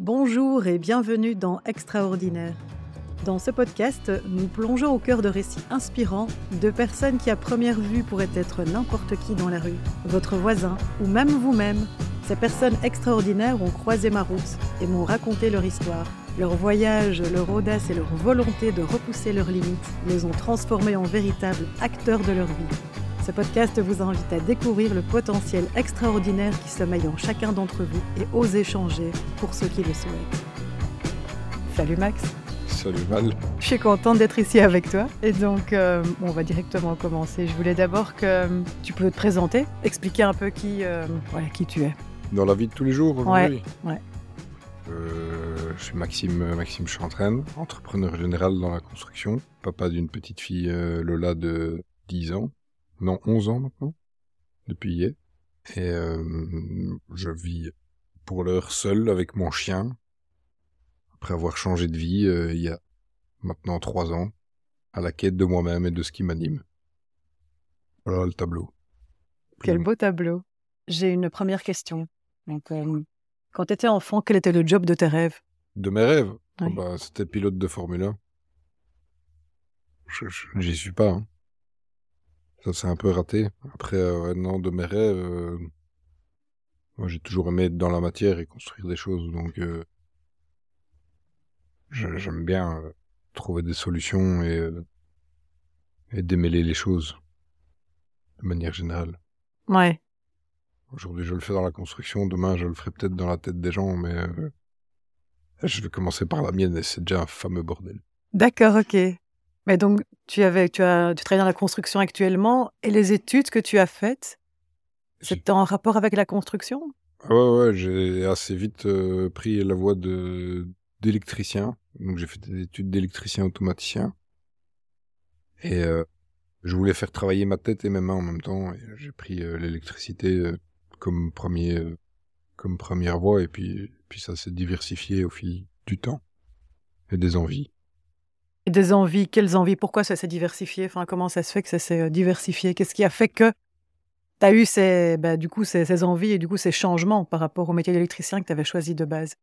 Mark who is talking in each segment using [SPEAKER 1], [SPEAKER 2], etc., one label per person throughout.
[SPEAKER 1] Bonjour et bienvenue dans Extraordinaire. Dans ce podcast, nous plongeons au cœur de récits inspirants de personnes qui à première vue pourraient être n'importe qui dans la rue, votre voisin ou même vous-même. Ces personnes extraordinaires ont croisé ma route et m'ont raconté leur histoire. Leur voyage, leur audace et leur volonté de repousser leurs limites les ont transformés en véritables acteurs de leur vie. Ce podcast vous invite à découvrir le potentiel extraordinaire qui sommeille en chacun d'entre vous et oser changer pour ceux qui le souhaitent. Salut Max.
[SPEAKER 2] Salut Val.
[SPEAKER 1] Je suis contente d'être ici avec toi. Et donc, euh, on va directement commencer. Je voulais d'abord que euh, tu peux te présenter, expliquer un peu qui, euh, ouais, qui tu es.
[SPEAKER 2] Dans la vie de tous les jours aujourd'hui
[SPEAKER 1] Ouais, ouais.
[SPEAKER 2] Euh, je suis Maxime, Maxime Chantraine, entrepreneur général dans la construction, papa d'une petite fille euh, Lola de 10 ans, non 11 ans maintenant, depuis hier. Et euh, je vis pour l'heure seul avec mon chien, après avoir changé de vie euh, il y a maintenant 3 ans, à la quête de moi-même et de ce qui m'anime. Voilà le tableau.
[SPEAKER 1] Quel beau tableau. J'ai une première question. Donc, euh, quand tu étais enfant, quel était le job de tes rêves?
[SPEAKER 2] De mes rêves?
[SPEAKER 1] Oui.
[SPEAKER 2] bah, C'était pilote de Formule 1. Je- je- J'y suis pas. hein. Ça, c'est un peu raté. Après, euh, ouais, non, de mes rêves, euh, moi, j'ai toujours aimé être dans la matière et construire des choses. Donc, euh, j'aime bien euh, trouver des solutions et, euh, et démêler les choses de manière générale.
[SPEAKER 1] Ouais.
[SPEAKER 2] Aujourd'hui, je le fais dans la construction. Demain, je le ferai peut-être dans la tête des gens, mais euh, je vais commencer par la mienne et c'est déjà un fameux bordel.
[SPEAKER 1] D'accord, ok. Mais donc, tu, avais, tu, as, tu travailles dans la construction actuellement et les études que tu as faites, c'était en rapport avec la construction?
[SPEAKER 2] Ah ouais, ouais, j'ai assez vite euh, pris la voie de d'électricien. Donc j'ai fait des études d'électricien automaticien. Et euh, je voulais faire travailler ma tête et mes mains en même temps. J'ai pris euh, l'électricité comme premier comme première voie. Et puis puis ça s'est diversifié au fil du temps et des envies.
[SPEAKER 1] Des envies, quelles envies Pourquoi ça s'est diversifié? Enfin, comment ça se fait que ça s'est euh, diversifié? Qu'est-ce qui a fait que tu as eu ces, bah, du coup, ces, ces envies et du coup ces changements par rapport au métier d'électricien que tu avais choisi de base?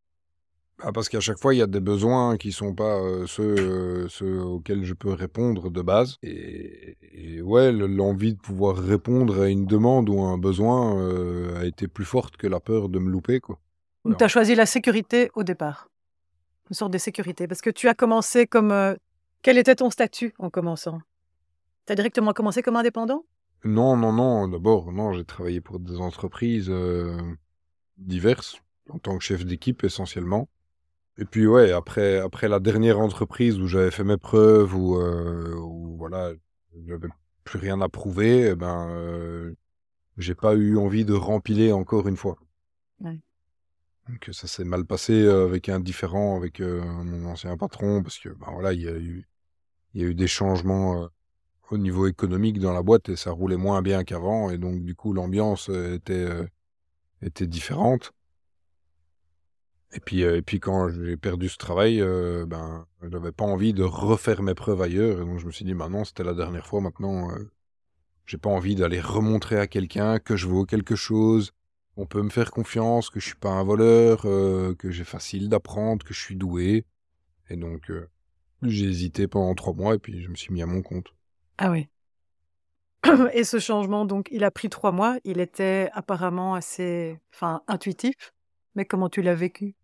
[SPEAKER 2] Ah, parce qu'à chaque fois, il y a des besoins qui sont pas euh, ceux, euh, ceux auxquels je peux répondre de base. Et, et ouais, le- l'envie de pouvoir répondre à une demande ou à un besoin euh, a été plus forte que la peur de me louper, quoi.
[SPEAKER 1] Donc, tu as choisi la sécurité au départ. Une sorte de sécurité. Parce que tu as commencé comme. Quel était ton statut en commençant? Tu as directement commencé comme indépendant?
[SPEAKER 2] Non, non, non. D'abord, non, j'ai travaillé pour des entreprises euh, diverses, en tant que chef d'équipe essentiellement. Et puis ouais, après, après la dernière entreprise où j'avais fait mes preuves, où, euh, où voilà, j'avais plus rien à prouver, eh ben, euh, j'ai pas eu envie de rempiler encore une fois.
[SPEAKER 1] Ouais.
[SPEAKER 2] Donc ça s'est mal passé euh, avec un différent, avec euh, mon ancien patron, parce que ben voilà, il y a eu, il y a eu des changements euh, au niveau économique dans la boîte et ça roulait moins bien qu'avant, et donc du coup l'ambiance euh, était euh, était différente. Et puis, et puis quand j'ai perdu ce travail, ben, j'avais pas envie de refaire mes preuves ailleurs. Et donc je me suis dit, maintenant, c'était la dernière fois. Maintenant, j'ai pas envie d'aller remontrer à quelqu'un que je vaux quelque chose. On peut me faire confiance, que je suis pas un voleur, que j'ai facile d'apprendre, que je suis doué. Et donc, j'ai hésité pendant trois mois et puis je me suis mis à mon compte.
[SPEAKER 1] Ah oui. Et ce changement, donc, il a pris trois mois. Il était apparemment assez enfin, intuitif. Mais comment tu l'as vécu?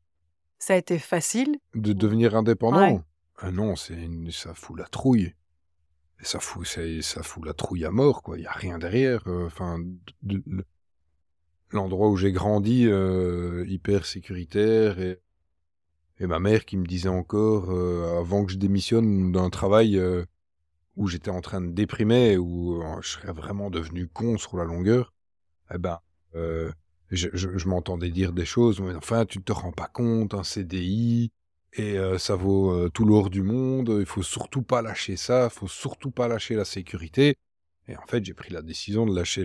[SPEAKER 1] Ça a été facile?
[SPEAKER 2] De devenir indépendant?
[SPEAKER 1] Ouais.
[SPEAKER 2] Ah non, c'est une- ça fout la trouille. Et ça fout, ça fout la trouille à mort, quoi. Il y a rien derrière. euh, Enfin, de- l'endroit où j'ai grandi, euh, hyper sécuritaire, et, et ma mère qui me disait encore, euh, avant que je démissionne d'un travail euh, où j'étais en train de déprimer, où euh, je serais vraiment devenu con sur la longueur, eh ben, je, m'entendais dire des choses, mais enfin, tu ne te rends pas compte, un CDI, et ça vaut tout l'or du monde, il faut surtout pas lâcher ça, il faut surtout pas lâcher la sécurité. Et en fait, j'ai pris la décision de lâcher,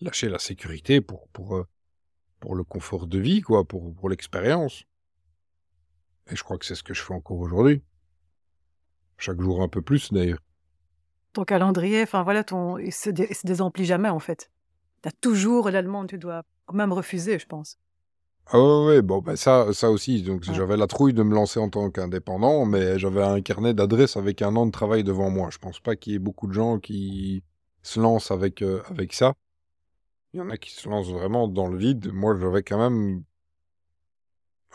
[SPEAKER 2] lâcher la sécurité pour, pour, pour le confort de vie, quoi, pour, pour l'expérience. Et je crois que c'est ce que je fais encore aujourd'hui. Chaque jour un peu plus, d'ailleurs.
[SPEAKER 1] Ton calendrier, enfin voilà, ton... il se, dé- il se désemplit jamais en fait. Tu as toujours la demande, tu dois même refuser, je pense.
[SPEAKER 2] Ah ouais, ouais, bon, bah ça, ça aussi. Donc, j'avais la trouille de me lancer en tant qu'indépendant, mais j'avais un carnet d'adresses avec un an de travail devant moi. Je pense pas qu'il y ait beaucoup de gens qui se lancent avec, euh, avec ça. Il y en a qui se lancent vraiment dans le vide. Moi, j'avais quand même.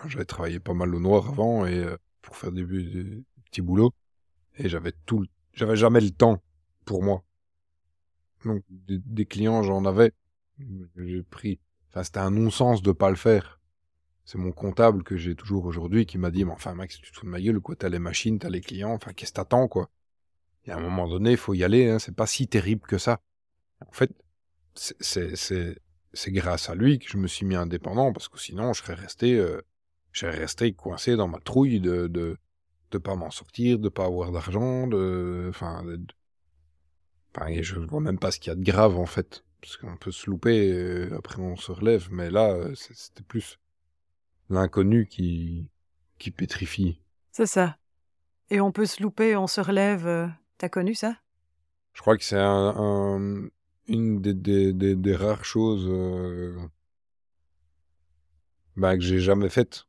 [SPEAKER 2] J'avais travaillé pas mal au noir avant et euh, pour faire des, des petits boulots. Et j'avais tout. J'avais jamais le temps pour moi. Donc, des, des clients, j'en avais. J'ai pris. Enfin, c'était un non-sens de pas le faire c'est mon comptable que j'ai toujours aujourd'hui qui m'a dit, mais enfin, Max, tu te fous de ma gueule, quoi, t'as les machines, t'as les clients, enfin, qu'est-ce que t'attends, quoi? Et à un moment donné, il faut y aller, hein, c'est pas si terrible que ça. En fait, c'est grâce à lui que je me suis mis indépendant, parce que sinon, je serais resté, euh, je resté coincé dans ma trouille de, de, de pas m'en sortir, de pas avoir d'argent, de, enfin, de, enfin, je vois même pas ce qu'il y a de grave, en fait. Parce qu'on peut se louper, euh, après on se relève, mais là, euh, c'était plus l'inconnu qui, qui pétrifie.
[SPEAKER 1] C'est ça. Et on peut se louper, on se relève. Euh, t'as connu ça?
[SPEAKER 2] Je crois que c'est un, une des, des, des, rares choses euh, bah, que j'ai jamais faites.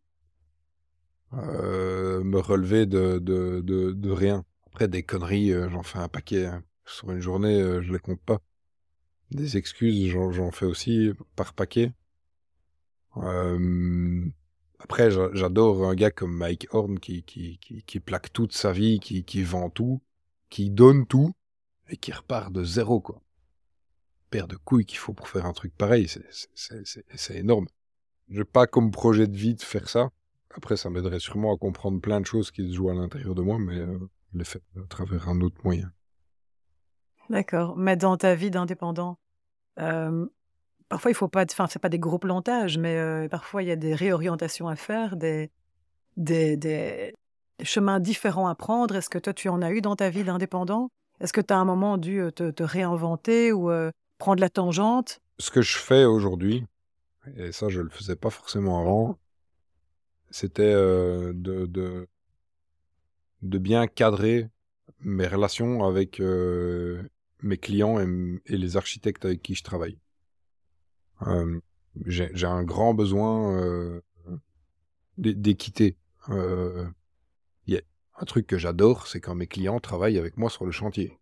[SPEAKER 2] Euh, me relever de, de, de, de, rien. Après, des conneries, j'en fais un paquet. Hein. Sur une journée, je les compte pas. Des excuses, j'en fais aussi par paquet. Euh, après, j'adore un gars comme Mike Horn qui, qui, qui, plaque toute sa vie, qui, qui vend tout, qui donne tout et qui repart de zéro, quoi. Paire de couilles qu'il faut pour faire un truc pareil, c'est énorme. J'ai pas comme projet de vie de faire ça. Après, ça m'aiderait sûrement à comprendre plein de choses qui se jouent à l'intérieur de moi, mais euh, je l'ai fait à travers un autre moyen.
[SPEAKER 1] D'accord. Mais dans ta vie d'indépendant, euh, parfois il faut pas, enfin c'est pas des gros plantages, mais euh, parfois il y a des réorientations à faire, des, des, des, chemins différents à prendre. Est-ce que toi tu en as eu dans ta vie d'indépendant? Est-ce que tu as un moment dû euh, te, réinventer ou prendre la tangente?
[SPEAKER 2] Ce que je fais aujourd'hui, et ça je le faisais pas forcément avant, c'était de, de, bien cadrer mes relations avec mes clients et les architectes avec qui je travaille. Euh, j'ai un grand besoin euh, d'équité. Euh, un truc que j'adore, c'est quand mes clients travaillent avec moi sur le chantier.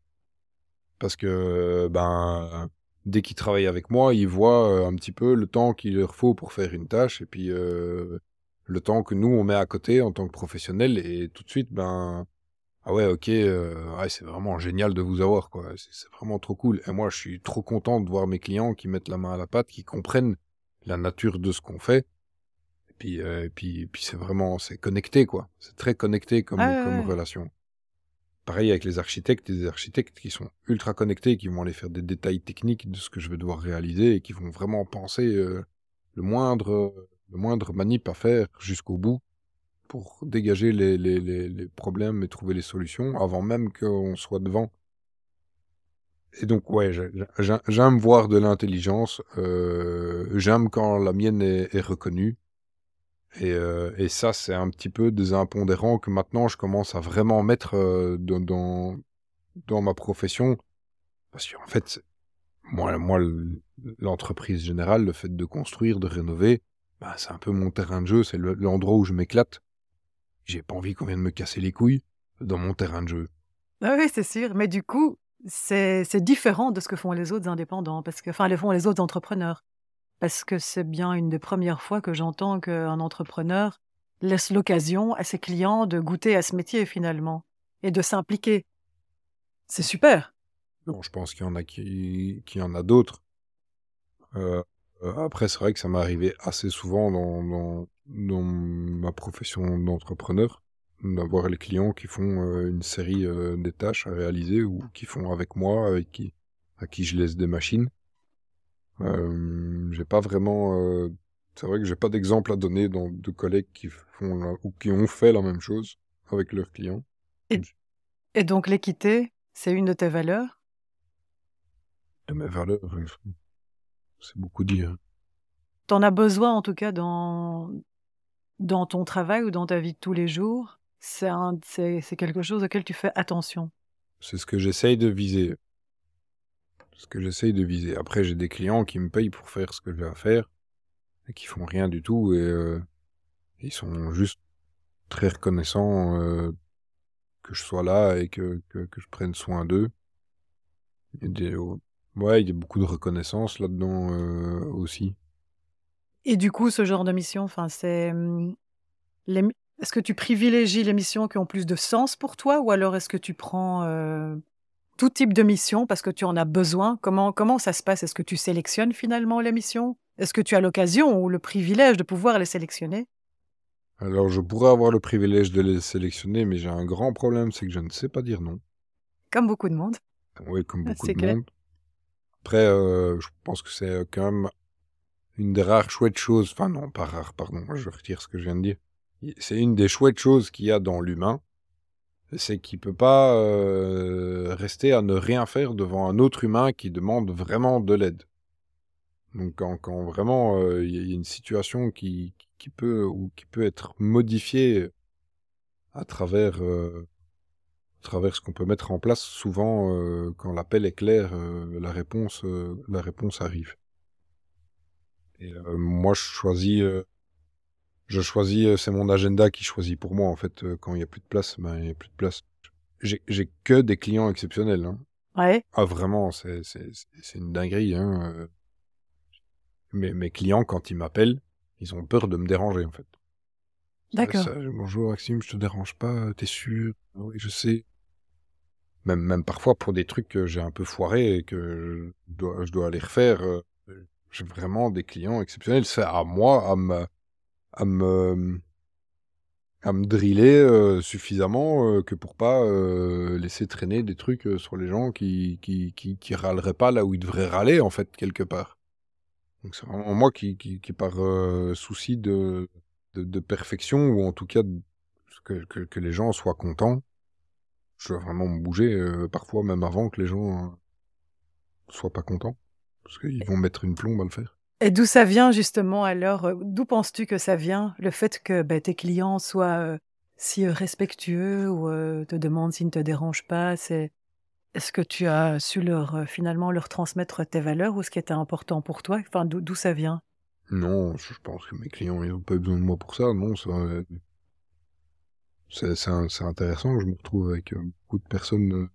[SPEAKER 2] Parce que ben dès qu'ils travaillent avec moi, ils voient un petit peu le temps qu'il leur faut pour faire une tâche et puis le temps que nous on met à côté en tant que professionnels et tout de suite ben ah ouais, ok, euh, c'est vraiment génial de vous avoir, quoi. C'est vraiment trop cool. Et moi, je suis trop content de voir mes clients qui mettent la main à la pâte, qui comprennent la nature de ce qu'on fait. Et puis, euh, puis, puis c'est vraiment, c'est connecté, quoi. C'est très connecté comme, comme relation. Pareil avec les architectes, des architectes qui sont ultra connectés, qui vont aller faire des détails techniques de ce que je vais devoir réaliser et qui vont vraiment penser euh, le moindre, le moindre manip à faire jusqu'au bout pour dégager les, les, les, problèmes et trouver les solutions avant même qu'on soit devant. Et donc, ouais, j'aime voir de l'intelligence. Euh, j'aime quand la mienne est, reconnue. Et, euh, et ça, c'est un petit peu des impondérants que maintenant je commence à vraiment mettre euh, dans, dans, dans, ma profession. Parce qu'en fait, moi, moi l'entreprise générale, le fait de construire, de rénover, bah, c'est un peu mon terrain de jeu, c'est l'endroit où je m'éclate j'ai pas envie qu'on vienne me casser les couilles dans mon terrain de jeu.
[SPEAKER 1] Ah oui, c'est sûr. Mais du coup, c'est différent de ce que font les autres indépendants, parce que, enfin, le font les autres entrepreneurs. Parce que c'est bien une des premières fois que j'entends qu'un entrepreneur laisse l'occasion à ses clients de goûter à ce métier finalement et de s'impliquer. C'est super.
[SPEAKER 2] Bon, je pense qu'il y en a qui, qui en a d'autres. Euh, après, c'est vrai que ça m'est arrivé assez souvent dans, dans ma profession d'entrepreneur, d'avoir les clients qui font euh, une série euh, des tâches à réaliser ou qui font avec moi, avec qui, à qui je laisse des machines. Euh, j'ai pas vraiment. c'est vrai que j'ai pas d'exemple à donner dans, de collègues qui font ou qui ont fait la même chose avec leurs clients.
[SPEAKER 1] Et, et donc l'équité, c'est une de tes valeurs?
[SPEAKER 2] De mes valeurs, c'est beaucoup dire.
[SPEAKER 1] T'en as besoin en tout cas dans, dans ton travail ou dans ta vie de tous les jours, c'est quelque chose auquel tu fais attention.
[SPEAKER 2] C'est ce que j'essaye de viser. Ce que j'essaye de viser. Après, j'ai des clients qui me payent pour faire ce que j'ai à faire. et qui font rien du tout et euh, ils sont juste très reconnaissants euh, que je sois là et que, que, que je prenne soin d'eux. A des- Ouais, il y a beaucoup de reconnaissance là-dedans euh, aussi.
[SPEAKER 1] Et du coup, ce genre de mission, enfin, c'est. hum, les Est-ce que tu privilégies les missions qui ont plus de sens pour toi ou alors est-ce que tu prends euh, tout type de mission parce que tu en as besoin? Comment, comment ça se passe? Est-ce que tu sélectionnes finalement les missions? Est-ce que tu as l'occasion ou le privilège de pouvoir les sélectionner?
[SPEAKER 2] Alors, je pourrais avoir le privilège de les sélectionner, mais j'ai un grand problème, c'est que je ne sais pas dire non.
[SPEAKER 1] Comme beaucoup de monde.
[SPEAKER 2] Oui, comme beaucoup de
[SPEAKER 1] clair.
[SPEAKER 2] monde. Après, euh, je pense que c'est quand même une des rares chouettes choses. Enfin, non, pas rare, pardon, je retire ce que je viens de dire. C'est une des chouettes choses qu'il y a dans l'humain. C'est qu'il peut pas euh, rester à ne rien faire devant un autre humain qui demande vraiment de l'aide. Donc, quand, vraiment euh, il y a- une situation qui, qui peut ou qui peut être modifiée à travers euh, à travers ce qu'on peut mettre en place, souvent euh, quand l'appel est clair, euh, la réponse euh, la réponse arrive. Et moi je choisis je choisis c'est mon agenda qui choisit pour moi en fait quand il y a plus de place, ben il y a plus de place. J'ai que des clients exceptionnels hein.
[SPEAKER 1] Ouais.
[SPEAKER 2] Ah vraiment, c'est une dinguerie hein. Mes mes clients quand ils m'appellent, ils ont peur de me déranger en fait.
[SPEAKER 1] D'accord.
[SPEAKER 2] Bonjour Maxime, je te dérange pas, t'es sûr Ah Oui, je sais. Même, même parfois pour des trucs que j'ai un peu foirés et que je dois, je dois aller refaire, euh, j'ai vraiment des clients exceptionnels. C'est à moi à me, à me, à me driller euh, suffisamment euh, que pour pas euh, laisser traîner des trucs euh, sur les gens qui, qui, qui, qui râleraient pas là où ils devraient râler en fait quelque part. Donc c'est vraiment moi qui, qui, par euh, souci de, de, perfection ou en tout cas que, les gens soient contents. Je dois vraiment me bouger euh, parfois même avant que les gens euh, soient pas contents parce qu'ils vont mettre une plombe à le faire.
[SPEAKER 1] Et d'où ça vient justement alors euh, D'où penses-tu que ça vient le fait que ben, tes clients soient euh, si respectueux ou te demandent s'ils ne te dérangent pas C'est est-ce que tu as su leur finalement leur transmettre tes valeurs ou ce qui était important pour toi? Enfin, d'où ça vient?
[SPEAKER 2] Non, je pense que mes clients ils ont pas besoin de moi pour ça. Non, c'est intéressant. Je me retrouve avec euh, beaucoup de personnes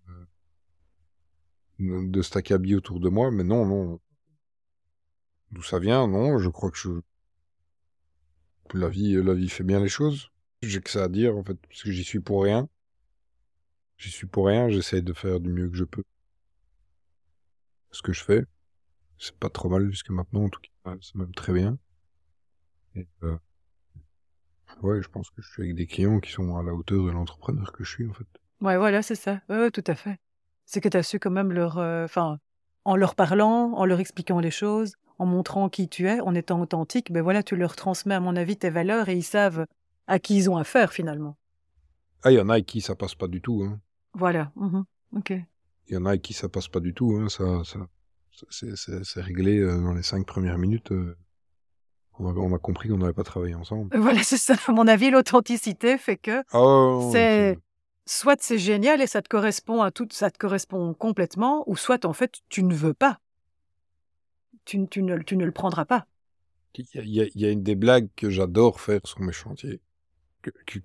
[SPEAKER 2] euh, de acabit autour de moi, mais non, non. D'où ça vient? Non, je crois que je la vie, la vie fait bien les choses. J'ai que ça à dire en fait, parce que j'y suis pour rien. J'y suis pour rien. J'essaye de faire du mieux que je peux. Ce que je fais, c'est pas trop mal jusqu'à maintenant, en tout cas, c'est même très bien. Et, euh, ouais, je pense que je suis avec des clients qui sont à la hauteur de l'entrepreneur que je suis en fait.
[SPEAKER 1] Ouais, voilà, c'est ça. Ouais, ouais, tout à fait. C'est que tu as su quand même leur, euh, en leur parlant, en leur expliquant les choses, en montrant qui tu es, en étant authentique, ben voilà, tu leur transmets à mon avis tes valeurs et ils savent à qui ils ont affaire finalement.
[SPEAKER 2] Ah, il y en a avec qui ça passe pas du tout. Hein.
[SPEAKER 1] Voilà. mhm. Ok.
[SPEAKER 2] Il y en a avec qui ça passe pas du tout. Hein. Ça, ça- c'est- réglé euh, dans les cinq premières minutes. euh, on, a, on a compris qu'on n'avait pas travaillé ensemble.
[SPEAKER 1] Voilà, c'est ça. À mon avis, l'authenticité fait que
[SPEAKER 2] ouais,
[SPEAKER 1] c'est soit c'est génial et ça te correspond à tout, ça te correspond complètement, ou soit en fait tu ne veux pas. Tu, tu ne, tu ne le prendras pas.
[SPEAKER 2] Il y, a- il y a- il y a une des blagues que j'adore faire sur mes chantiers.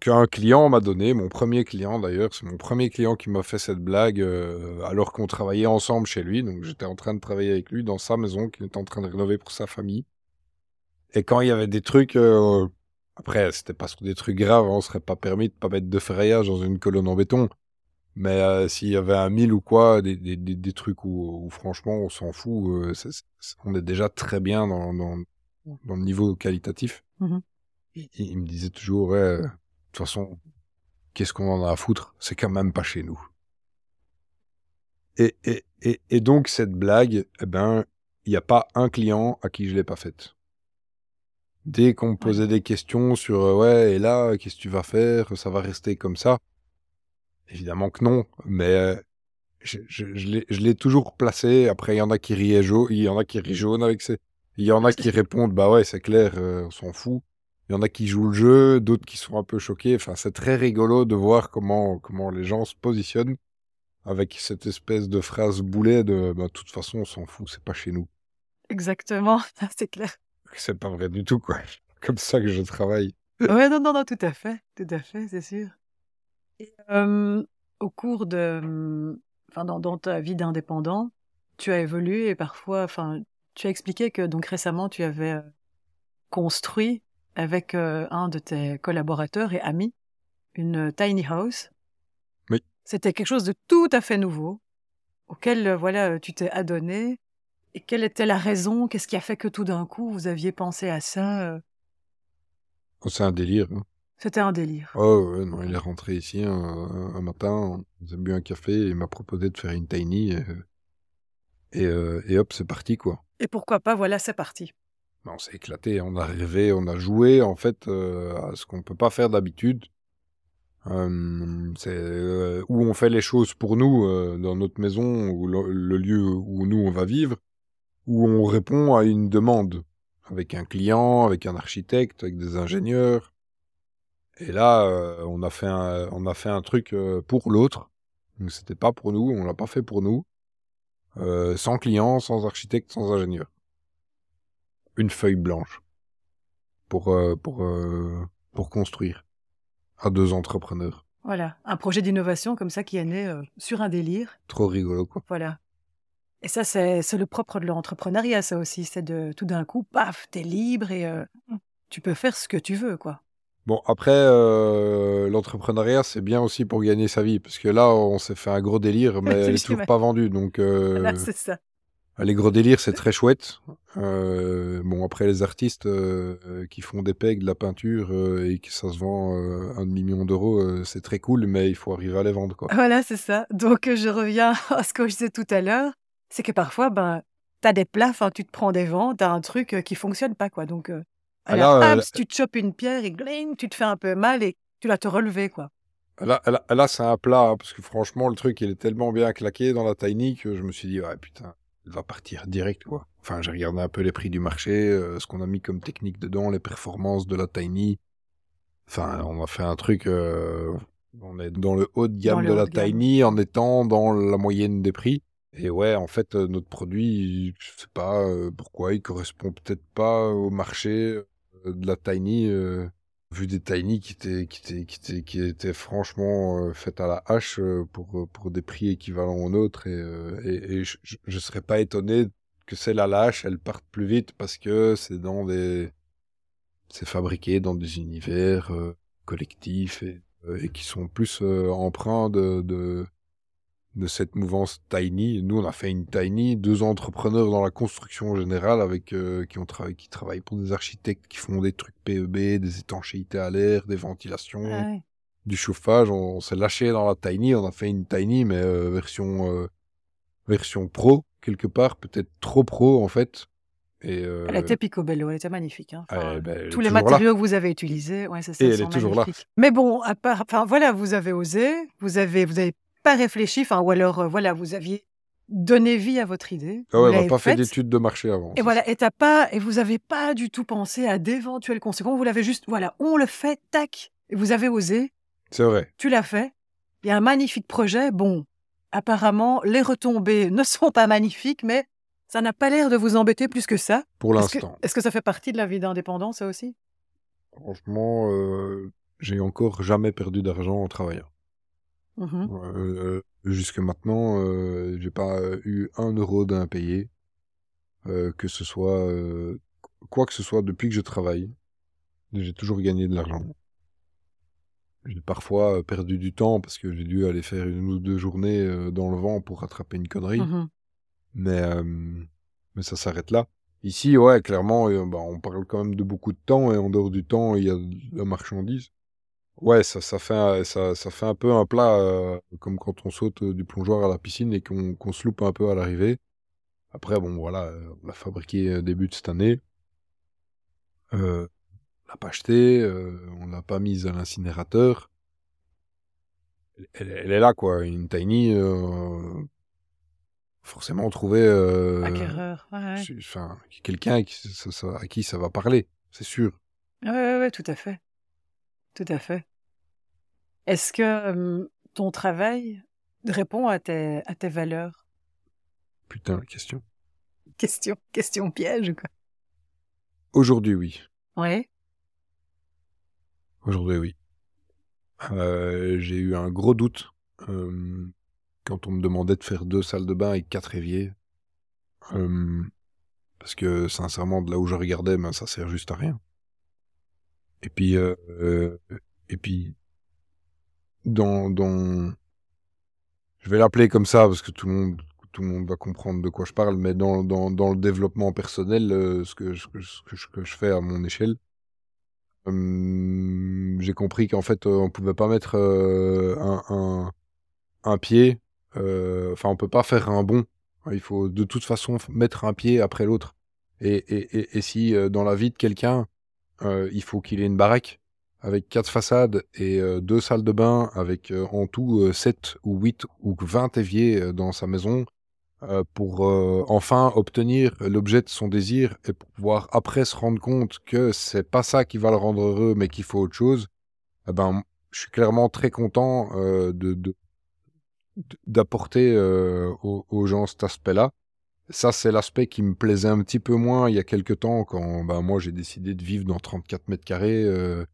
[SPEAKER 2] Qu'un client m'a donné, mon premier client d'ailleurs, c'est mon premier client qui m'a fait cette blague euh, alors qu'on travaillait ensemble chez lui. Donc j'étais en train de travailler avec lui dans sa maison qu'il était en train de rénover pour sa famille. Et quand il y avait des trucs, euh, après c'était pas sur des trucs graves, hein, on serait pas permis de pas mettre de ferraillage dans une colonne en béton. Mais euh, s'il y avait un mille ou quoi, des, des, des, trucs où, franchement on s'en fout, on est déjà très bien dans, dans, le niveau qualitatif. Il, il me disait toujours, ouais, euh, de toute façon, qu'est-ce qu'on en a à foutre? C'est quand même pas chez nous. Et, et, et, et donc, cette blague, eh ben, il n'y a pas un client à qui je l'ai pas faite. Dès qu'on me posait des questions sur, euh, ouais, et là, qu'est-ce que tu vas faire? Ça va rester comme ça? Évidemment que non, mais euh, je, je, l'ai- je l'ai toujours placé. Après, il y en a qui riaient jaune, il y en a qui rient jaune avec ces... Il y en a qui répondent, bah ouais, c'est clair, euh, on s'en fout. Il y en a qui jouent le jeu, d'autres qui sont un peu choqués. Enfin, c'est très rigolo de voir comment, comment les gens se positionnent avec cette espèce de phrase boulet de, bah, de toute façon, on s'en fout, c'est pas chez nous.
[SPEAKER 1] Exactement, c'est clair.
[SPEAKER 2] c'est pas vrai du tout, quoi. Comme ça que je travaille.
[SPEAKER 1] Ouais, non, non, non, tout à fait, tout à fait, c'est sûr. Et, euh, au cours de, enfin, dans, dans ta vie d'indépendant, tu as évolué et parfois, enfin, tu as expliqué que donc récemment tu avais euh, construit avec euh, un de tes collaborateurs et amis une tiny house.
[SPEAKER 2] Oui.
[SPEAKER 1] C'était quelque chose de tout à fait nouveau auquel euh, voilà tu t'es adonné. Et quelle était la raison? Qu'est-ce qui a fait que tout d'un coup vous aviez pensé à ça euh?
[SPEAKER 2] Oh, C'est un délire. hein.
[SPEAKER 1] C'était un délire.
[SPEAKER 2] Oh, ouais, non, il est rentré ici un, un- un matin, on a bu un café et il m'a proposé de faire une tiny. Et, et, euh, et hop, c'est parti, quoi.
[SPEAKER 1] Et pourquoi pas Voilà, c'est parti.
[SPEAKER 2] Ben, on s'est éclaté, on a rêvé, on a joué, en fait, euh, à ce qu'on peut pas faire d'habitude. C'est euh, où on fait les choses pour nous, euh, dans notre maison, ou le, lieu où nous on va vivre, où on répond à une demande, avec un client, avec un architecte, avec des ingénieurs. Et là, on a fait un, truc pour l'autre. Donc c'était pas pour nous, on l'a pas fait pour nous. Sans client, sans architecte, sans ingénieur. Une feuille blanche pour euh, pour euh, pour construire à deux entrepreneurs.
[SPEAKER 1] Voilà, un projet d'innovation comme ça qui est né euh, sur un délire.
[SPEAKER 2] Trop rigolo quoi.
[SPEAKER 1] Voilà. Et ça, c'est le propre de l'entrepreneuriat, ça aussi. C'est de tout d'un coup, paf, t'es libre et tu peux faire ce que tu veux, quoi.
[SPEAKER 2] Bon après euh, l'entrepreneuriat c'est bien aussi pour gagner sa vie parce que là on s'est fait un gros délire mais il est toujours pas vendu donc euh,
[SPEAKER 1] Voilà, c'est ça.
[SPEAKER 2] Les gros délires c'est très chouette. Euh, bon après les artistes euh, euh, qui font des pegs, de la peinture euh, et que ça se vend un demi million d'euros c'est très cool mais il faut arriver à les vendre quoi.
[SPEAKER 1] Voilà, c'est ça. Donc, je reviens à ce que je disais tout à l'heure. C'est que parfois, ben, t'as des plats, tu te prends des vents, t'as un truc qui fonctionne pas, quoi. Donc,
[SPEAKER 2] Ah
[SPEAKER 1] alors,
[SPEAKER 2] là, euh,
[SPEAKER 1] hop, tu te chopes une pierre et gling, tu te fais un peu mal et tu dois te relever, quoi.
[SPEAKER 2] Là, là, là, c'est un plat, hein, parce que franchement, le truc, il est tellement bien claqué dans la Tiny que je me suis dit, ouais, putain, va partir direct, quoi. Enfin, j'ai regardé un peu les prix du marché, euh, ce qu'on a mis comme technique dedans, les performances de la Tiny. Enfin, on a fait un truc, euh, on est dans le haut de gamme de la
[SPEAKER 1] gamme.
[SPEAKER 2] Tiny en étant dans la moyenne des prix. Et ouais, en fait, euh, notre produit, je sais pas pourquoi, il correspond peut-être pas au marché de la Tiny. euh, vu des tiny qui étaient qui étaient qui étaient, qui étaient franchement euh, faites à la hache euh, pour euh, pour des prix équivalents aux nôtres et et, et je, je serais pas étonné que celles à la hache elles partent plus vite parce que c'est dans des c'est fabriqué dans des univers collectifs et, et qui sont plus empreints de, de de cette mouvance tiny. Nous, on a fait une tiny, deux entrepreneurs dans la construction générale avec euh, qui ont travaillé, qui travaillent pour des architectes qui font des trucs PEB, des étanchéités à l'air, des ventilations,
[SPEAKER 1] Ouais.
[SPEAKER 2] du chauffage. On, on s'est lâché dans la tiny. On a fait une tiny, mais euh, version euh, version pro quelque part, peut-être trop pro en fait. Et
[SPEAKER 1] Elle était picobello, elle était magnifique. hein. Enfin,
[SPEAKER 2] elle- ben, elle
[SPEAKER 1] tous les
[SPEAKER 2] là.
[SPEAKER 1] matériaux que vous avez utilisés, ouais, ça.
[SPEAKER 2] Et elle est toujours là.
[SPEAKER 1] Mais bon, à part, enfin voilà, vous avez osé, vous avez, vous avez pas réfléchi, enfin ou alors euh, voilà, vous aviez donné vie à votre idée.
[SPEAKER 2] Ah ouais, on n'a pas fait d'études de marché avant.
[SPEAKER 1] Et voilà, et t'as pas, et vous avez pas du tout pensé à d'éventuelles conséquences. Vous l'avez juste, voilà, on le fait, tac. Et vous avez osé,
[SPEAKER 2] C'est vrai.
[SPEAKER 1] tu l'as fait. Il y a un magnifique projet. Bon, apparemment, les retombées ne sont pas magnifiques, mais ça n'a pas l'air de vous embêter plus que ça.
[SPEAKER 2] Pour
[SPEAKER 1] Est-ce que,
[SPEAKER 2] l'instant.
[SPEAKER 1] est-ce que ça fait partie de la vie d'indépendant, ça aussi?
[SPEAKER 2] Franchement, euh, j'ai encore jamais perdu d'argent en travaillant.
[SPEAKER 1] Mhm.
[SPEAKER 2] Euh, jusque maintenant, euh, j'ai pas eu un euro d'impayé, euh, que ce soit euh, quoi que ce soit depuis que je travaille. J'ai toujours gagné de l'argent. J'ai parfois perdu du temps parce que j'ai dû aller faire une ou deux journées dans le vent pour rattraper une connerie,
[SPEAKER 1] Mhm.
[SPEAKER 2] mais mais ça s'arrête là. Ici, ouais, clairement, bah, on parle quand même de beaucoup de temps et en dehors du temps, il y a de la marchandise. Ouais, ça, ça, fait un, ça, ça fait un peu un plat, euh, comme quand on saute euh, du plongeoir à la piscine et qu'on qu'on se loupe un peu à l'arrivée. Après, bon, voilà, euh, on l'a fabriqué début de cette année. Euh, on l'a pas acheté, euh, on l'a pas mise à l'incinérateur. Elle, elle- est là, quoi, une tiny. euh, forcément, trouver euh,
[SPEAKER 1] Acquéreur. Ouais,
[SPEAKER 2] enfin, quelqu'un à qui ça va parler, c'est sûr.
[SPEAKER 1] Ouais, ouais, ouais, tout à fait. Tout à fait. Est-ce que ton travail répond à tes, à tes valeurs?
[SPEAKER 2] Putain, question.
[SPEAKER 1] Question, question piège, quoi.
[SPEAKER 2] Aujourd'hui, oui.
[SPEAKER 1] Ouais.
[SPEAKER 2] Aujourd'hui, oui. Euh, j'ai eu un gros doute euh, quand on me demandait de faire deux salles de bain et quatre éviers. Euh, parce que sincèrement, de là où je regardais, ben, ça sert juste à rien. Et puis, euh, euh, et puis, dans, dans, je vais l'appeler comme ça parce que tout le monde, tout le monde va comprendre de quoi je parle, mais dans, dans, dans le développement personnel, euh, ce, que, ce, que, je- que je fais à mon échelle, hum, j'ai compris qu'en fait, euh, on pouvait pas mettre euh, un, un, un pied, euh, enfin, on peut pas faire un bond. Il faut de toute façon mettre un pied après l'autre. Et, et, et, et si euh, dans la vie de quelqu'un, euh, il faut qu'il ait une baraque avec quatre façades et euh, deux salles de bain avec euh, en tout euh, 7 ou 8 ou 20 éviers dans sa maison pour enfin obtenir l'objet de son désir et pour pouvoir après se rendre compte que c'est pas ça qui va le rendre heureux mais qu'il faut autre chose, eh ben, je suis clairement très content d'apporter aux, aux gens cet aspect-là. Ça, c'est l'aspect qui me plaisait un petit peu moins il y a quelques temps quand ben, moi j'ai décidé de vivre dans 34 mètres carrés, euh,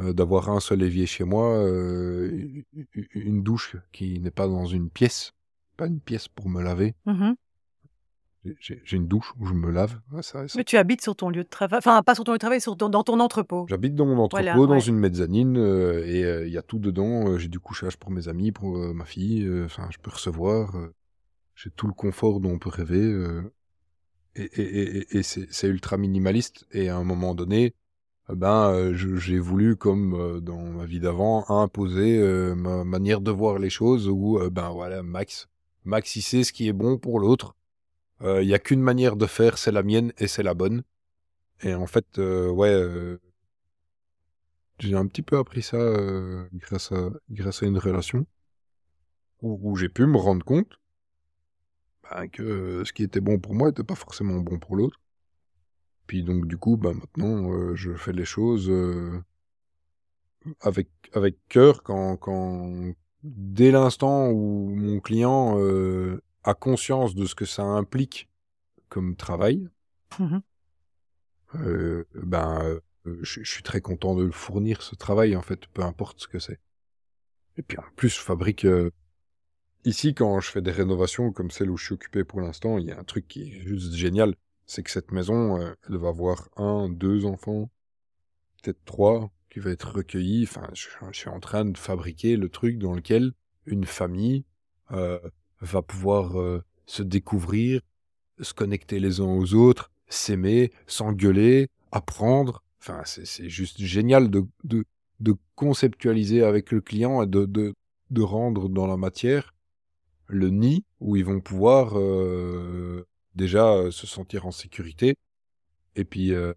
[SPEAKER 2] euh, d'avoir un seul évier chez moi, euh, une douche qui n'est pas dans une pièce, pas une pièce pour me laver.
[SPEAKER 1] Mhm.
[SPEAKER 2] J'ai- une douche où je me lave. Ouais, ça- ça-
[SPEAKER 1] Mais tu habites sur ton lieu de travail, enfin pas sur ton lieu de travail, sur ton- dans ton entrepôt.
[SPEAKER 2] J'habite dans mon entrepôt,
[SPEAKER 1] Voilà,
[SPEAKER 2] dans
[SPEAKER 1] ouais.
[SPEAKER 2] une mezzanine, euh, et euh, il y a tout dedans. J'ai du couchage pour mes amis, pour euh, ma fille. Enfin, je peux recevoir. J'ai tout le confort dont on peut rêver. euh, et et, et, et- c'est ultra minimaliste. Et à un moment donné, euh, ben, euh, j'ai voulu, comme euh, dans ma vie d'avant, imposer euh, ma manière de voir les choses. Où, euh, ben voilà, Max, Max, il sait ce qui est bon pour l'autre. Il y a qu'une manière de faire, c'est la mienne et c'est la bonne. Et en fait, ouais, j'ai un petit peu appris ça grâce, à, grâce à une relation où j'ai pu me rendre compte ben, que euh, ce qui était bon pour moi n'était pas forcément bon pour l'autre. Puis donc du coup, ben, maintenant, euh, je fais les choses euh, avec, avec cœur quand, quand dès l'instant où mon client euh, a conscience de ce que ça implique comme travail, ben, je, je suis très content de le fournir, ce travail, en fait, peu importe ce que c'est. Et puis en plus, je fabrique... Ici, quand je fais des rénovations comme celle où je suis occupé pour l'instant, il y a un truc qui est juste génial. C'est que cette maison, euh, elle va avoir un, deux enfants, peut-être trois, qui va être recueillis. Enfin, je, suis en train de fabriquer le truc dans lequel une famille euh, va pouvoir euh, se découvrir, se connecter les uns aux autres, s'aimer, s'engueuler, apprendre. Enfin, c'est juste génial de, de, de conceptualiser avec le client et de, de, de rendre dans la matière le nid où ils vont pouvoir euh, déjà euh, se sentir en sécurité et puis euh,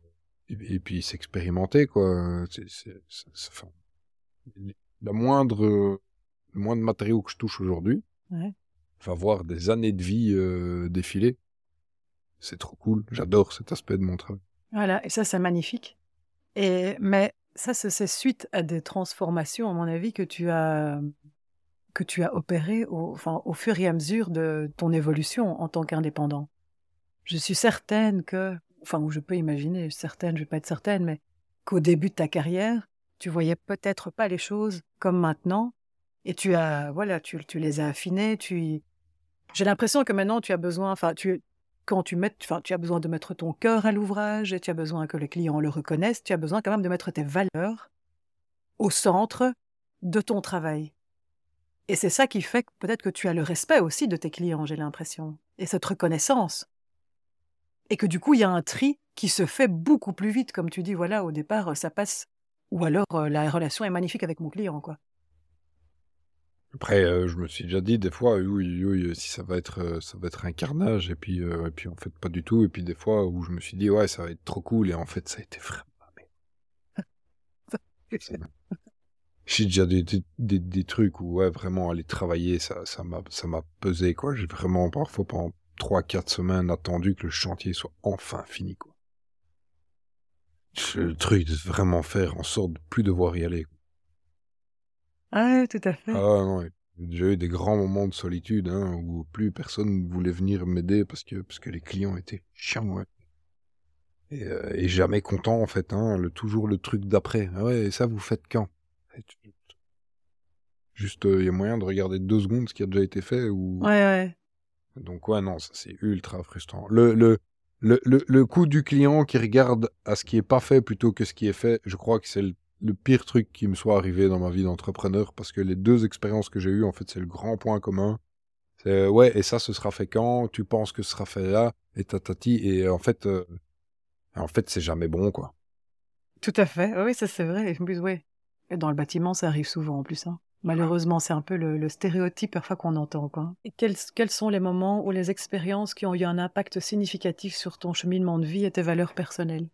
[SPEAKER 2] et, et puis s'expérimenter quoi. La moindre le moindre matériau que je touche aujourd'hui
[SPEAKER 1] Ouais.
[SPEAKER 2] va voir des années de vie défiler. C'est trop cool. J'adore cet aspect de mon travail.
[SPEAKER 1] Voilà, et ça, c'est magnifique. Et, mais ça, c'est suite à des transformations, à mon avis, que tu as, que tu as opérées au, au fur et à mesure de ton évolution en tant qu'indépendant. Je suis certaine que, enfin, ou je peux imaginer, certaine, je vais pas être certaine, mais qu'au début de ta carrière, tu voyais peut-être pas les choses comme maintenant, et tu as, voilà, tu, les as affinées, tu, j'ai l'impression que maintenant tu as besoin, enfin, tu, quand tu mets, enfin, tu as besoin de mettre ton cœur à l'ouvrage et tu as besoin que les clients le reconnaissent, tu as besoin quand même de mettre tes valeurs au centre de ton travail. Et c'est ça qui fait que peut-être que tu as le respect aussi de tes clients, j'ai l'impression, et cette reconnaissance. Et que du coup, il y a un tri qui se fait beaucoup plus vite, comme tu dis, voilà, au départ, ça passe. Ou alors, euh, la relation est magnifique avec mon client, quoi.
[SPEAKER 2] Après, euh, je me suis déjà dit des fois, oui, oui, si ça va être, euh, ça va être un carnage, et puis, euh, et puis en fait pas du tout, et puis des fois où je me suis dit ouais, ça va être trop cool, et en fait ça a été vraiment. J'ai déjà des, des, des, des trucs où ouais, vraiment aller travailler, ça, ça m'a, ça m'a pesé quoi. J'ai vraiment parfois pendant trois, quatre semaines attendu que le chantier soit enfin fini quoi. Le truc de vraiment faire en sorte de plus devoir y aller.
[SPEAKER 1] Ah, tout à fait.
[SPEAKER 2] Ah non, j'ai déjà eu des grands moments de solitude hein, où plus personne ne voulait venir m'aider parce que, parce que les clients étaient chiants. Ouais. Et, euh, et jamais content, en fait, hein, le, toujours le truc d'après. Ah ouais, et ça, vous faites quand? Et tu- Juste, il y a moyen de regarder deux secondes ce qui a déjà été fait ou...
[SPEAKER 1] Ouais, ouais.
[SPEAKER 2] Donc ouais, non, ça c'est ultra frustrant. Le, le, le, le, le coup du client qui regarde à ce qui est pas fait plutôt que ce qui est fait, je crois que c'est le, le pire truc qui me soit arrivé dans ma vie d'entrepreneur parce que les deux expériences que j'ai eues, en fait, c'est le grand point commun. C'est euh, ouais, et ça, ce sera fait quand? Tu penses que ce sera fait là? Et tatati. Et en fait, euh, en fait, c'est jamais bon, quoi.
[SPEAKER 1] Tout à fait. Oui, ça c'est vrai. En plus, ouais. Et dans le bâtiment, ça arrive souvent en plus. hein. Malheureusement, c'est un peu le, le stéréotype parfois qu'on entend. Quoi. Et quels, quels sont les moments ou les expériences qui ont eu un impact significatif sur ton cheminement de vie et tes valeurs personnelles?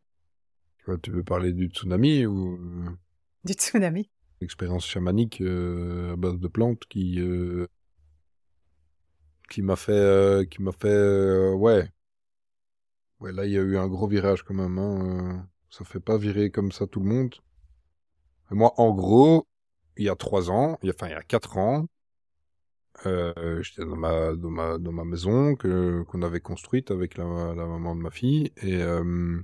[SPEAKER 2] Tu vois, tu veux parler du tsunami ou euh,
[SPEAKER 1] Du tsunami
[SPEAKER 2] expérience chamanique euh, à base de plantes qui euh, qui m'a fait euh, qui m'a fait euh, ouais ouais là il y a eu un gros virage quand même hein, euh, ça fait pas virer comme ça tout le monde moi en gros il y a trois ans il y a- enfin il y a quatre ans euh, j'étais dans ma dans ma dans ma maison que qu'on avait construite avec la, la maman de ma fille et euh,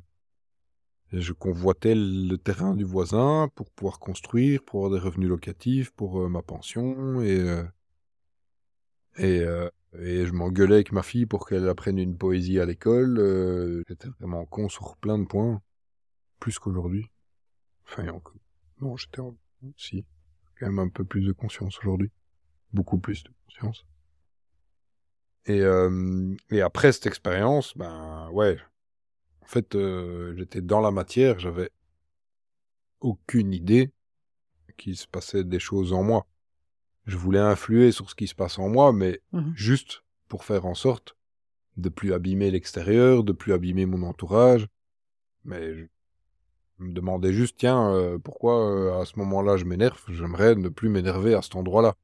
[SPEAKER 2] je convoitais le terrain du voisin pour pouvoir construire, pour avoir des revenus locatifs, pour euh, ma pension. Et, et, et je m'engueulais avec ma fille pour qu'elle apprenne une poésie à l'école. J'étais vraiment con sur plein de points. Plus qu'aujourd'hui. Enfin. Non, j'étais en... Si. Quand même un peu plus de conscience aujourd'hui. Beaucoup plus de conscience. Et, euh, et après cette expérience, ben ouais, en fait, euh, j'étais dans la matière, j'avais aucune idée qu'il se passait des choses en moi. Je voulais influer sur ce qui se passe en moi, mais
[SPEAKER 1] Mhm.
[SPEAKER 2] juste pour faire en sorte de plus abîmer l'extérieur, de plus abîmer mon entourage. Mais je me demandais juste, tiens, euh, pourquoi euh, à ce moment-là je m'énerve? J'aimerais ne plus m'énerver à cet endroit-là.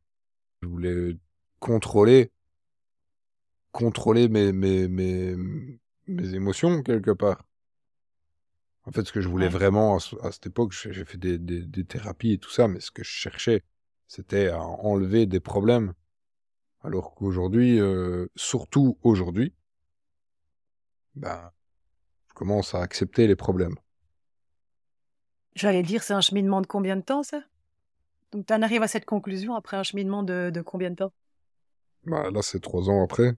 [SPEAKER 2] Je voulais contrôler, contrôler mes, mes, mes, mes émotions quelque part. En fait, ce que je voulais
[SPEAKER 1] Ouais.
[SPEAKER 2] vraiment à, à cette époque, j'ai j'ai fait des, des, des thérapies et tout ça, mais ce que je cherchais, c'était à enlever des problèmes. Alors qu'aujourd'hui, euh, surtout aujourd'hui, ben, je commence à accepter les problèmes.
[SPEAKER 1] J'allais dire, c'est un cheminement de combien de temps ça? Donc, tu en arrives à cette conclusion après un cheminement de, de combien de temps?
[SPEAKER 2] Bah, là, c'est trois ans après.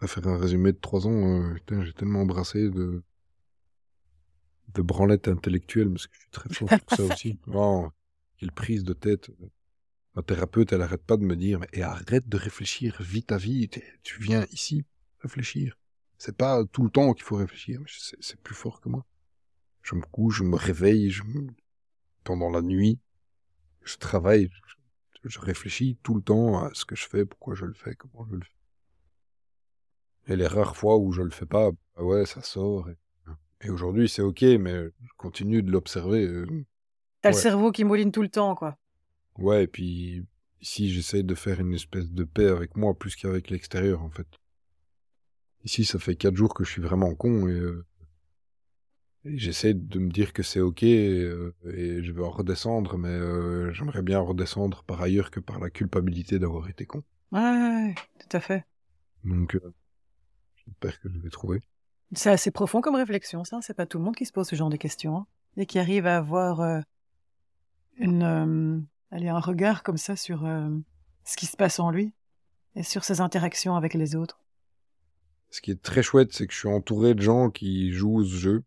[SPEAKER 2] À faire un résumé de trois ans, euh, putain, j'ai tellement embrassé de de branlettes intellectuelles, parce que je suis très fort pour ça aussi. Oh, quelle prise de tête. Ma thérapeute, elle arrête pas de me dire, mais et arrête de réfléchir vite à vite. Tu viens ici réfléchir. C'est pas tout le temps qu'il faut réfléchir. c'est plus fort que moi. Je me couche, je me réveille, je pendant la nuit, je travaille, je, réfléchis tout le temps à ce que je fais, pourquoi je le fais, comment je le fais. Et les rares fois où je le fais pas, bah ouais, ça sort. Et, et aujourd'hui, c'est ok, mais je continue de l'observer. euh,
[SPEAKER 1] T'as
[SPEAKER 2] Ouais.
[SPEAKER 1] le cerveau qui mouline tout le temps, quoi.
[SPEAKER 2] Ouais, et puis ici, j'essaie de faire une espèce de paix avec moi plus qu'avec l'extérieur, en fait. Ici, ça fait quatre jours que je suis vraiment con et, euh, et j'essaie de me dire que c'est ok et, euh, et je vais en redescendre, mais euh, j'aimerais bien redescendre par ailleurs que par la culpabilité d'avoir été con.
[SPEAKER 1] Ouais, ouais, ouais, tout à fait.
[SPEAKER 2] Donc, euh, j'espère que je vais trouver.
[SPEAKER 1] C'est assez profond comme réflexion, ça. C'est pas tout le monde qui se pose ce genre de questions. hein. Et qui arrive à avoir une, allez, un regard comme ça sur ce qui se passe en lui et sur ses interactions avec les autres.
[SPEAKER 2] Ce qui est très chouette, c'est que je suis entouré de gens qui jouent ce jeu.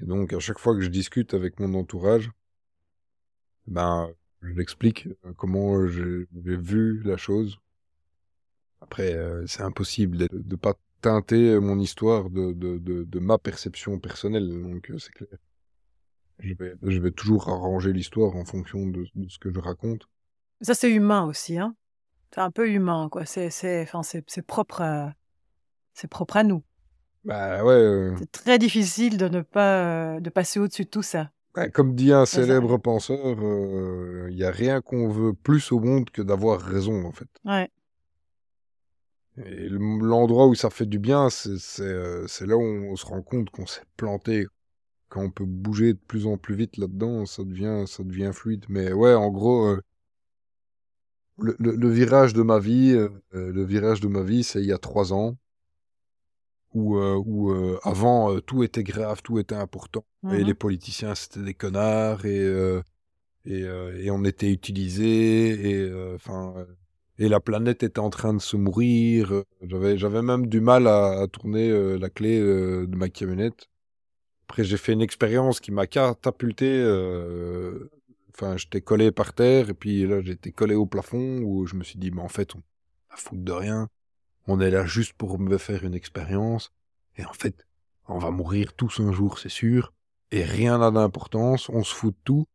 [SPEAKER 2] Et donc, à chaque fois que je discute avec mon entourage, ben, je l'explique euh, comment j'ai vu la chose. Après, euh, c'est impossible de ne pas teinter mon histoire de, ma perception personnelle. Donc, euh, c'est clair. Je vais, toujours arranger l'histoire en fonction de, ce que je raconte.
[SPEAKER 1] Ça, c'est humain aussi, hein. C'est un peu humain, quoi. C'est, propre c'est propre à nous.
[SPEAKER 2] Bah ouais, euh,
[SPEAKER 1] C'est très difficile de ne pas, euh, de passer au-dessus de tout ça.
[SPEAKER 2] Ouais, comme dit un
[SPEAKER 1] ça
[SPEAKER 2] célèbre penseur, il n'y a rien qu'on veut plus au monde que d'avoir raison, en fait.
[SPEAKER 1] Ouais.
[SPEAKER 2] Et le- l'endroit où ça fait du bien, c'est euh, là où on se rend compte qu'on s'est planté. Quand on peut bouger de plus en plus vite là-dedans, ça devient, ça devient fluide. Mais ouais, en gros, euh, le, le- le virage de ma vie, euh, euh, le virage de ma vie, c'est il y a trois ans, où, euh, où euh, avant euh, tout était grave, tout était important, et
[SPEAKER 1] Mhm.
[SPEAKER 2] les politiciens c'était des connards et et, et on était utilisés et enfin et la planète était en train de se mourir. J'avais j'avais même du mal à, à tourner la clé de ma camionnette. Après j'ai fait une expérience qui m'a catapulté. Enfin j'étais collé par terre et puis là j'étais collé au plafond où je me suis dit mais en fait on a foutre de rien. On est là juste pour me faire une expérience. Et en fait, on va mourir tous un jour, c'est sûr. Et rien n'a d'importance. On se fout de tout.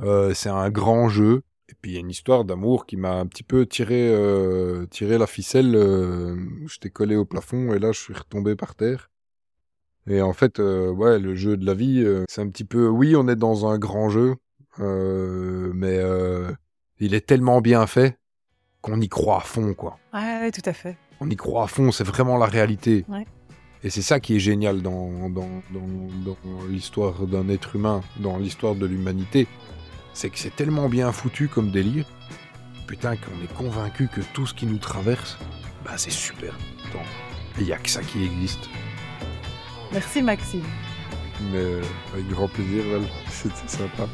[SPEAKER 2] Euh, c'est un grand jeu. Et puis il y a une histoire d'amour qui m'a un petit peu tiré, euh, tiré la ficelle. euh, J'étais collé au plafond et là je suis retombé par terre. Et en fait, ouais, le jeu de la vie, c'est un petit peu. Oui, on est dans un grand jeu, mais il est tellement bien fait qu'on y croit à fond, quoi
[SPEAKER 1] Ouais, ouais, tout à fait.
[SPEAKER 2] On y croit à fond, c'est vraiment la réalité.
[SPEAKER 1] Ouais.
[SPEAKER 2] Et c'est ça qui est génial dans, dans, dans, dans l'histoire d'un être humain, dans l'histoire de l'humanité. C'est que c'est tellement bien foutu comme délire, putain, qu'on est convaincu que tout ce qui nous traverse, bah c'est super il n'y a que ça qui existe.
[SPEAKER 1] Merci Maxime.
[SPEAKER 2] Mais euh, avec grand plaisir, c'était sympa.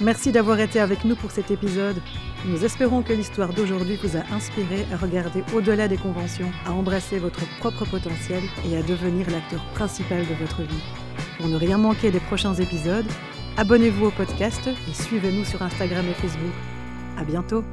[SPEAKER 1] Merci d'avoir été avec nous pour cet épisode. Nous espérons que l'histoire d'aujourd'hui vous a inspiré à regarder au-delà des conventions, à embrasser votre propre potentiel et à devenir l'acteur principal de votre vie. Pour ne rien manquer des prochains épisodes, abonnez-vous au podcast et suivez-nous sur Instagram et Facebook. À bientôt!